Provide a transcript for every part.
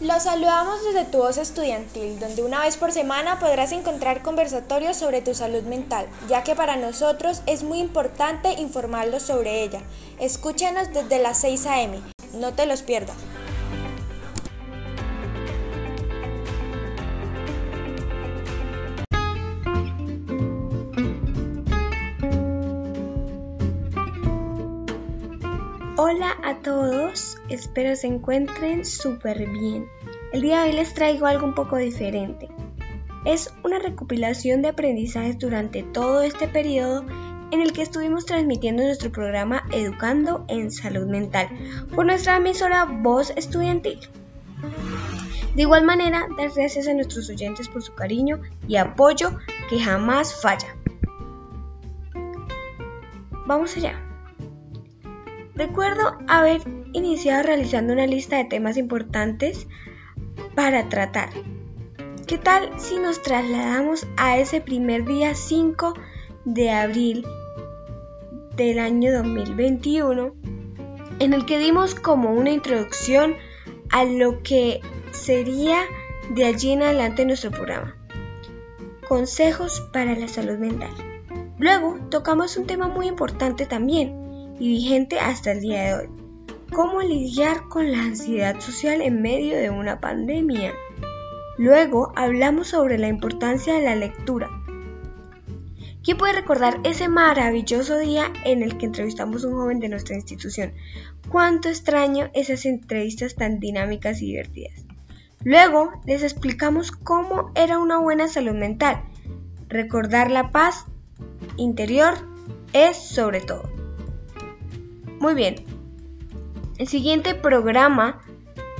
Los saludamos desde tu voz estudiantil, donde una vez por semana podrás encontrar conversatorios sobre tu salud mental, ya que para nosotros es muy importante informarlos sobre ella. Escúchanos desde las 6 a.m., no te los pierdas. Hola a todos, espero se encuentren súper bien. El día de hoy les traigo algo un poco diferente. Es una recopilación de aprendizajes durante todo este periodo en el que estuvimos transmitiendo nuestro programa Educando en Salud Mental por nuestra emisora Voz Estudiantil. De igual manera, dar gracias a nuestros oyentes por su cariño y apoyo que jamás falla. Vamos allá. Recuerdo haber iniciado realizando una lista de temas importantes para tratar. ¿Qué tal si nos trasladamos a ese primer día 5 de abril del año 2021 en el que dimos como una introducción a lo que sería de allí en adelante nuestro programa? Consejos para la salud mental. Luego tocamos un tema muy importante también, y vigente hasta el día de hoy. ¿Cómo lidiar con la ansiedad social en medio de una pandemia? Luego hablamos sobre la importancia de la lectura. ¿Quién puede recordar ese maravilloso día en el que entrevistamos a un joven de nuestra institución? Cuánto extraño esas entrevistas tan dinámicas y divertidas. Luego les explicamos cómo era una buena salud mental. Recordar la paz interior es sobre todo. Muy bien. El siguiente programa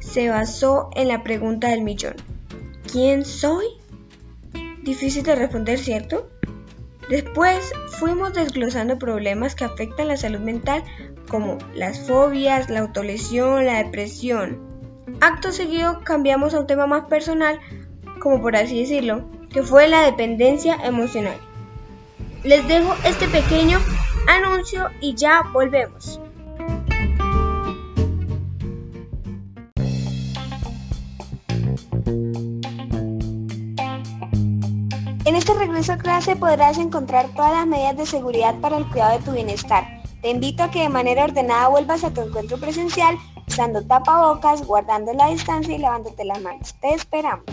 se basó en la pregunta del millón. ¿Quién soy? Difícil de responder, ¿cierto? Después fuimos desglosando problemas que afectan la salud mental como las fobias, la autolesión, la depresión. Acto seguido cambiamos a un tema más personal, como por así decirlo, que fue la dependencia emocional. Les dejo este pequeño anuncio y ya volvemos. En este regreso a clase podrás encontrar todas las medidas de seguridad para el cuidado de tu bienestar. Te invito a que de manera ordenada vuelvas a tu encuentro presencial usando tapabocas, guardando la distancia y lavándote las manos. Te esperamos.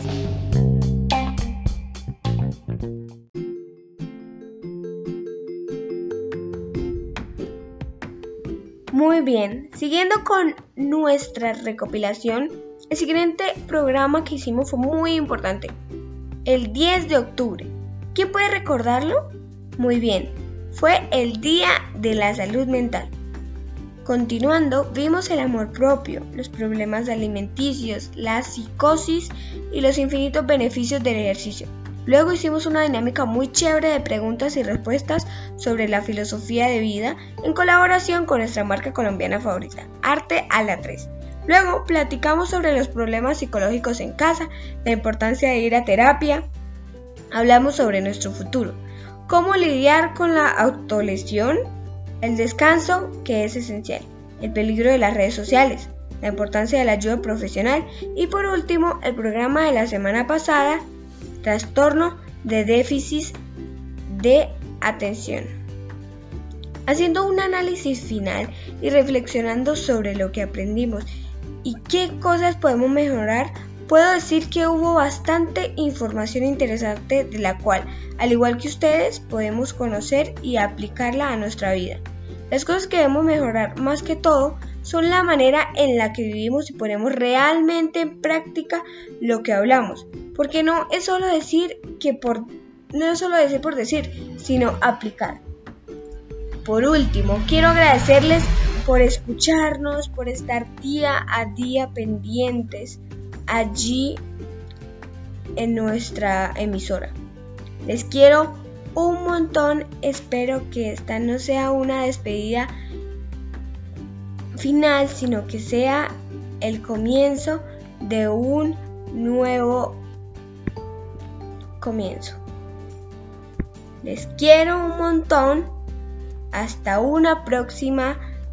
Muy bien, siguiendo con nuestra recopilación, el siguiente programa que hicimos fue muy importante, el 10 de octubre. ¿Quién puede recordarlo? Muy bien, fue el Día de la Salud Mental. Continuando, vimos el amor propio, los problemas alimenticios, la psicosis y los infinitos beneficios del ejercicio. Luego hicimos una dinámica muy chévere de preguntas y respuestas sobre la filosofía de vida en colaboración con nuestra marca colombiana favorita, Arte a la 3. Luego platicamos sobre los problemas psicológicos en casa, la importancia de ir a terapia, hablamos sobre nuestro futuro, cómo lidiar con la autolesión, el descanso, que es esencial, el peligro de las redes sociales, la importancia de la ayuda profesional y por último el programa de la semana pasada, trastorno de déficit de atención. Haciendo un análisis final y reflexionando sobre lo que aprendimos y qué cosas podemos mejorar, puedo decir que hubo bastante información interesante de la cual, al igual que ustedes, podemos conocer y aplicarla a nuestra vida. Las cosas que debemos mejorar más que todo son la manera en la que vivimos y ponemos realmente en práctica lo que hablamos. Porque no es solo decir que por no es solo decir por decir, sino aplicar. Por último, quiero agradecerles por escucharnos, por estar día a día pendientes allí en nuestra emisora. Les quiero un montón. Espero que esta no sea una despedida final, sino que sea el comienzo de un nuevo comienzo. Les quiero un montón. Hasta una próxima